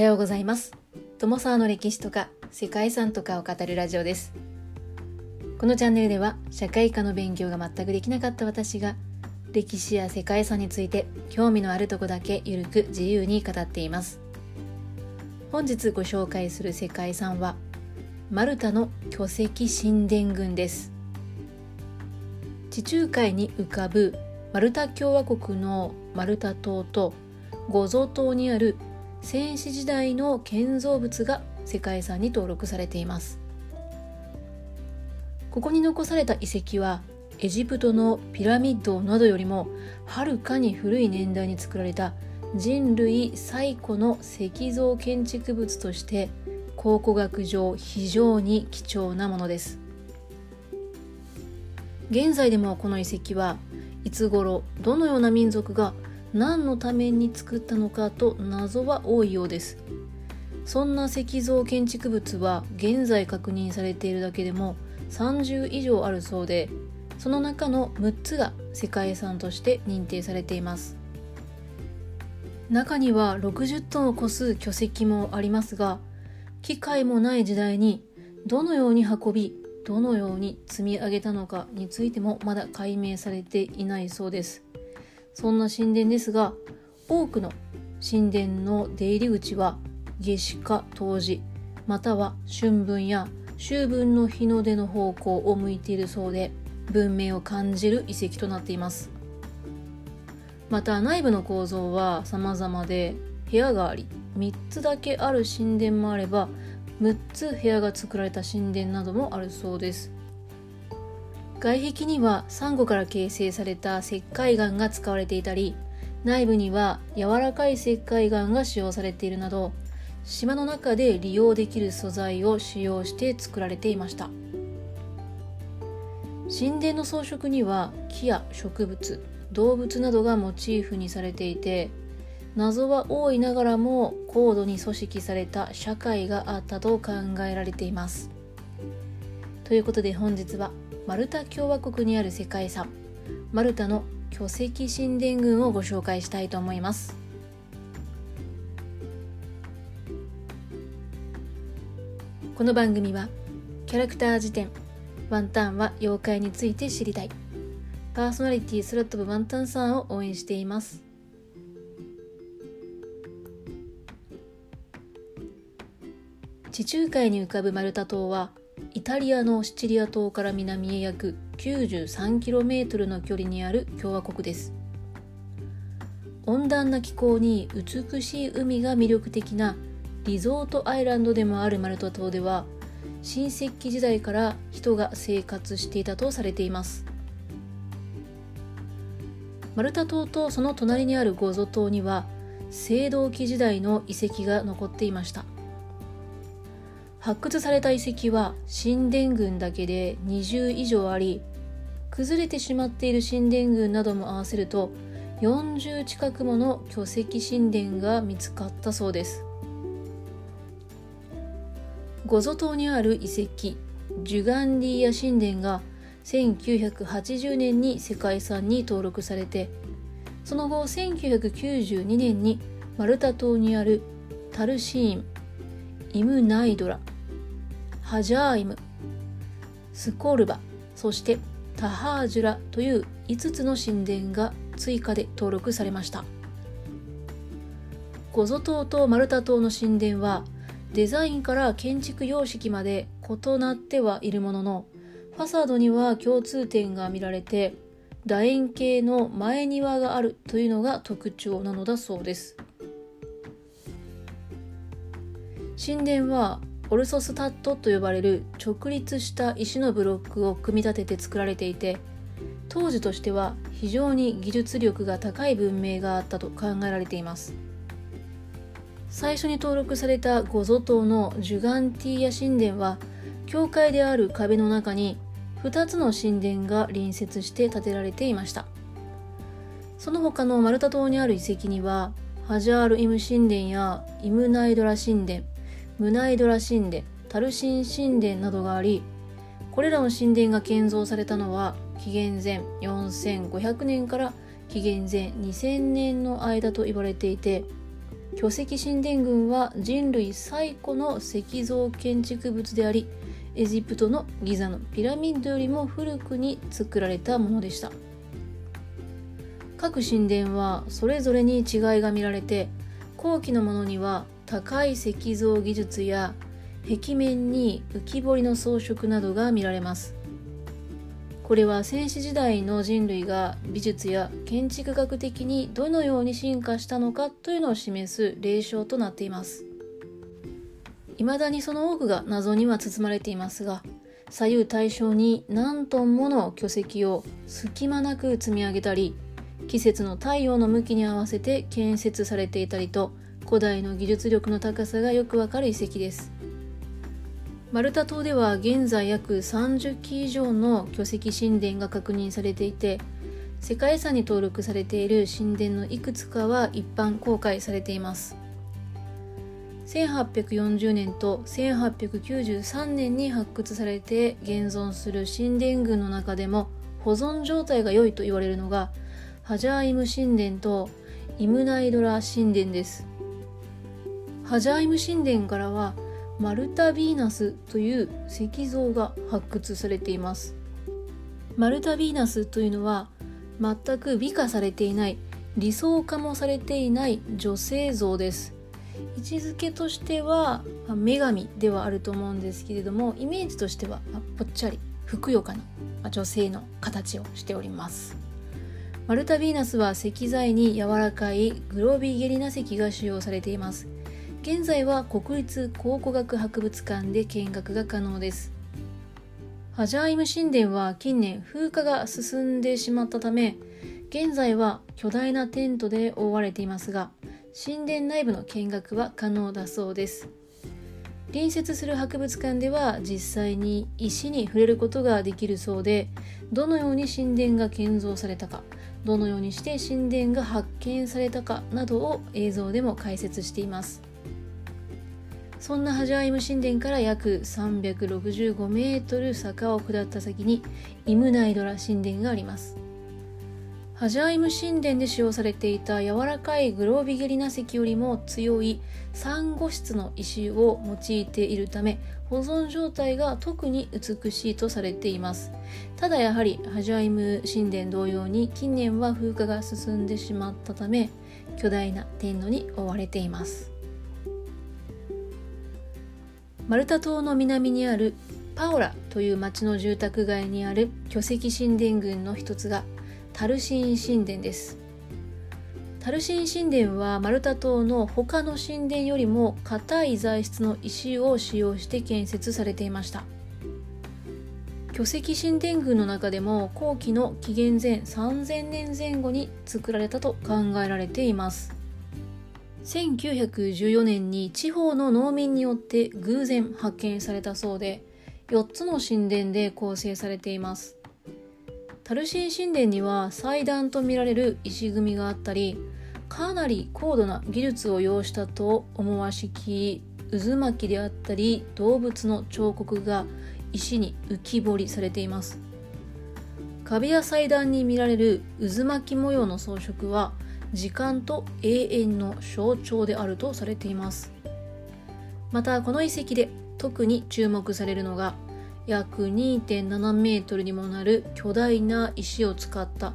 はようございます。友沢の歴史とか世界遺産とかを語るラジオです。このチャンネルでは社会科の勉強が全くできなかった私が歴史や世界遺産について興味のあるとこだけゆるく自由に語っています。本日ご紹介する世界遺産はマルタの巨石神殿群です。地中海に浮かぶマルタ共和国のマルタ島とゴゾ島にある戦死時代の建造物が世界遺産に登録されています。ここに残された遺跡はエジプトのピラミッドなどよりもはるかに古い年代に作られた人類最古の石像建築物として考古学上非常に貴重なものです。現在でもこの遺跡はいつ頃どのような民族が何のために作ったのかと謎は多いようです。そんな石像建築物は現在確認されているだけでも30以上あるそうでその中の6つが世界遺産として認定されています。中には60トンを超す巨石もありますが機械もない時代にどのように運びどのように積み上げたのかについてもまだ解明されていないそうです。そんな神殿ですが多くの神殿の出入り口は夏至か冬至または春分や秋分の日の出の方向を向いているそうで文明を感じる遺跡となっています。また内部の構造は様々で部屋があり3つだけある神殿もあれば6つ部屋が作られた神殿などもあるそうです。外壁にはサンゴから形成された石灰岩が使われていたり内部には柔らかい石灰岩が使用されているなど島の中で利用できる素材を使用して作られていました。神殿の装飾には木や植物動物などがモチーフにされていて謎は多いながらも高度に組織された社会があったと考えられています。ということで本日はマルタ共和国にある世界遺産マルタの巨石神殿群をご紹介したいと思います。この番組はキャラクター辞典ワンタンは妖怪について知りたい。パーソナリティ空飛ぶワンタンさんを応援しています。地中海に浮かぶマルタ島はイタリアのシチリア島から南へ約 93km の距離にある共和国です。温暖な気候に美しい海が魅力的なリゾートアイランドでもあるマルタ島では新石器時代から人が生活していたとされています。マルタ島とその隣にあるゴゾ島には青銅器時代の遺跡が残っていました。発掘された遺跡は神殿群だけで20以上あり崩れてしまっている神殿群なども合わせると40近くもの巨石神殿が見つかったそうです。ゴゾ島にある遺跡ジュガンディア神殿が1980年に世界遺産に登録されてその後1992年にマルタ島にあるタルシーンイムナイドラハジャーイム。スコルバ。そしてタハージュラという5つの神殿が追加で登録されました。ゴゾ島とマルタ島の神殿はデザインから建築様式まで異なってはいるもののファサードには共通点が見られて楕円形の前庭があるというのが特徴なのだそうです。神殿はオルソスタットと呼ばれる直立した石のブロックを組み立てて作られていて当時としては非常に技術力が高い文明があったと考えられています。最初に登録されたゴゾ島のジュガンティーヤ神殿は教会である壁の中に2つの神殿が隣接して建てられていました。その他のマルタ島にある遺跡にはハジャール・イム神殿やイムナイドラ神殿ムナイドラ神殿タルシン神殿などがありこれらの神殿が建造されたのは紀元前4500年から紀元前2000年の間と言われていて巨石神殿群は人類最古の石像建築物でありエジプトのギザのピラミッドよりも古くに作られたものでした。各神殿はそれぞれに違いが見られて後期のものには高い石像技術や壁面に浮き彫りの装飾などが見られます。これは戦死時代の人類が美術や建築学的にどのように進化したのかというのを示す例証となっています。未だにその多くが謎には包まれていますが左右対称に何トンもの巨石を隙間なく積み上げたり季節の太陽の向きに合わせて建設されていたりと古代の技術力の高さがよくわかる遺跡です。マルタ島では現在約30基以上の巨石神殿が確認されていて世界遺産に登録されている神殿のいくつかは一般公開されています。1840年と1893年に発掘されて現存する神殿群の中でも保存状態が良いと言われるのがハジャーイム神殿とイムナイドラ神殿です。ハジャイム神殿からはマルタ・ヴィーナスという石像が発掘されています。マルタ・ヴィーナスというのは全く美化されていない理想化もされていない女性像です。位置づけとしては女神ではあると思うんですけれどもイメージとしてはぽっちゃりふくよかな女性の形をしております。マルタ・ヴィーナスは石材に柔らかいグロービーゲリナ石が使用されています。現在は国立考古学博物館で見学が可能です。ハジャーイム神殿は近年風化が進んでしまったため現在は巨大なテントで覆われていますが神殿内部の見学は可能だそうです。隣接する博物館では実際に石に触れることができるそうでどのように神殿が建造されたかどのようにして神殿が発見されたかなどを映像でも解説しています。そんなハジャイム神殿から約365メートル坂を下った先にイムナイドラ神殿があります。ハジャイム神殿で使用されていた柔らかいグロービゲリナ石よりも強いサンゴ質の石を用いているため保存状態が特に美しいとされています。ただやはりハジャイム神殿同様に近年は風化が進んでしまったため巨大な天炉に覆われています。マルタ島の南にあるパオラという町の住宅街にある巨石神殿群の一つがタルシン神殿です。タルシン神殿はマルタ島の他の神殿よりも硬い材質の石を使用して建設されていました。巨石神殿群の中でも後期の紀元前3000年前後に作られたと考えられています。1914年に地方の農民によって偶然発見されたそうで4つの神殿で構成されています。タルシン神殿には祭壇とみられる石組みがあったりかなり高度な技術を要したと思わしき渦巻きであったり動物の彫刻が石に浮き彫りされています。壁や祭壇に見られる渦巻き模様の装飾は時間と永遠の象徴であるとされていますまたこの遺跡で特に注目されるのが約2.7メートルにもなる巨大な石を使った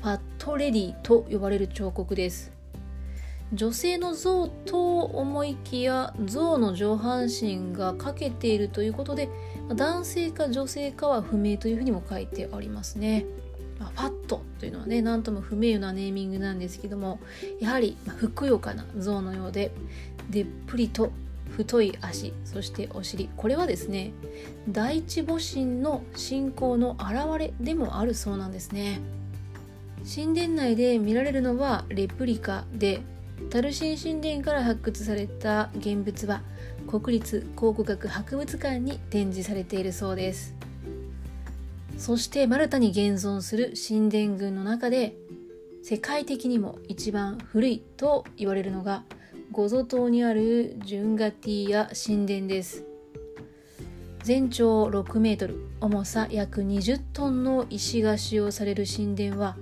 ファットレディと呼ばれる彫刻です女性の像と思いきや像の上半身が欠けているということで男性か女性かは不明というふうにも書いてありますね。まあ、ファットというのはね何とも不明なネーミングなんですけどもやはり、ふくよかな像のようででっぷりと太い足そしてお尻これはですね第一母神の信仰の表れでもあるそうなんですね。神殿内で見られるのはレプリカでタルシン神殿から発掘された現物は国立考古学博物館に展示されているそうです。そしてマルタに現存する神殿群の中で世界的にも一番古いと言われるのがゴゾ島にあるジュンガティア神殿です。全長6メートル重さ約20トンの石が使用される神殿は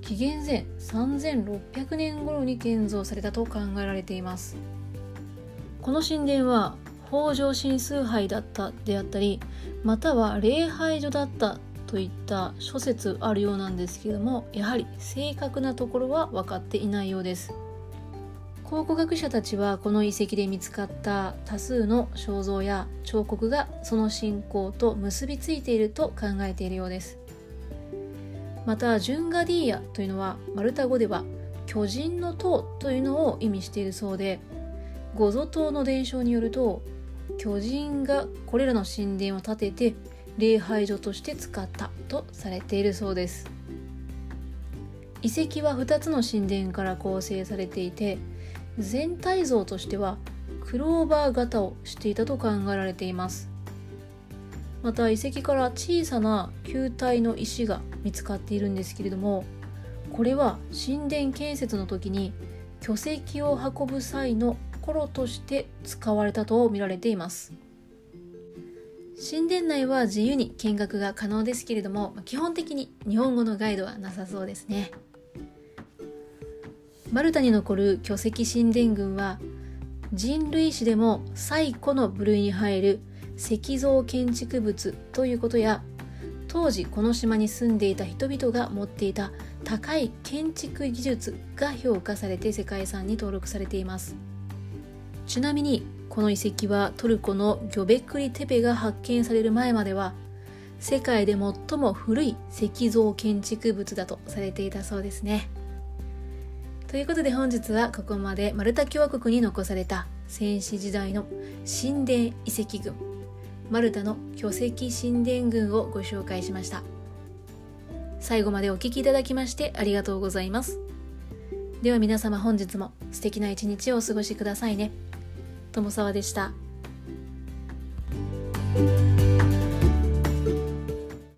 紀元前3600年頃に建造されたと考えられています。この神殿は北条神崇拝だったであったりまたは礼拝所だったといった諸説あるようなんですけどもやはり正確なところは分かっていないようです。考古学者たちはこの遺跡で見つかった多数の肖像や彫刻がその信仰と結びついていると考えているようです。またジュンガディーヤというのはマルタ語では巨人の塔というのを意味しているそうでゴゾ島の伝承によると巨人がこれらの神殿を建てて礼拝所として使ったとされているそうです。遺跡は2つの神殿から構成されていて全体像としてはクローバー型をしていたと考えられています。また遺跡から小さな球体の石が見つかっているんですけれどもこれは神殿建設の時に巨石を運ぶ際の頃として使われたと見られています。神殿内は自由に見学が可能ですけれども基本的に日本語のガイドはなさそうですね。マルタに残る巨石神殿群は人類史でも最古の部類に入る石像建築物ということや当時この島に住んでいた人々が持っていた高い建築技術が評価されて世界遺産に登録されています。ちなみにこの遺跡はトルコのギョベクリテペが発見される前までは世界で最も古い石像建築物だとされていたそうですね。ということで本日はここまでマルタ共和国に残された戦死時代の神殿遺跡群マルタの巨石神殿群をご紹介しました。最後までお聴きいただきましてありがとうございます。では皆様本日も素敵な一日をお過ごしくださいね。友沢でした。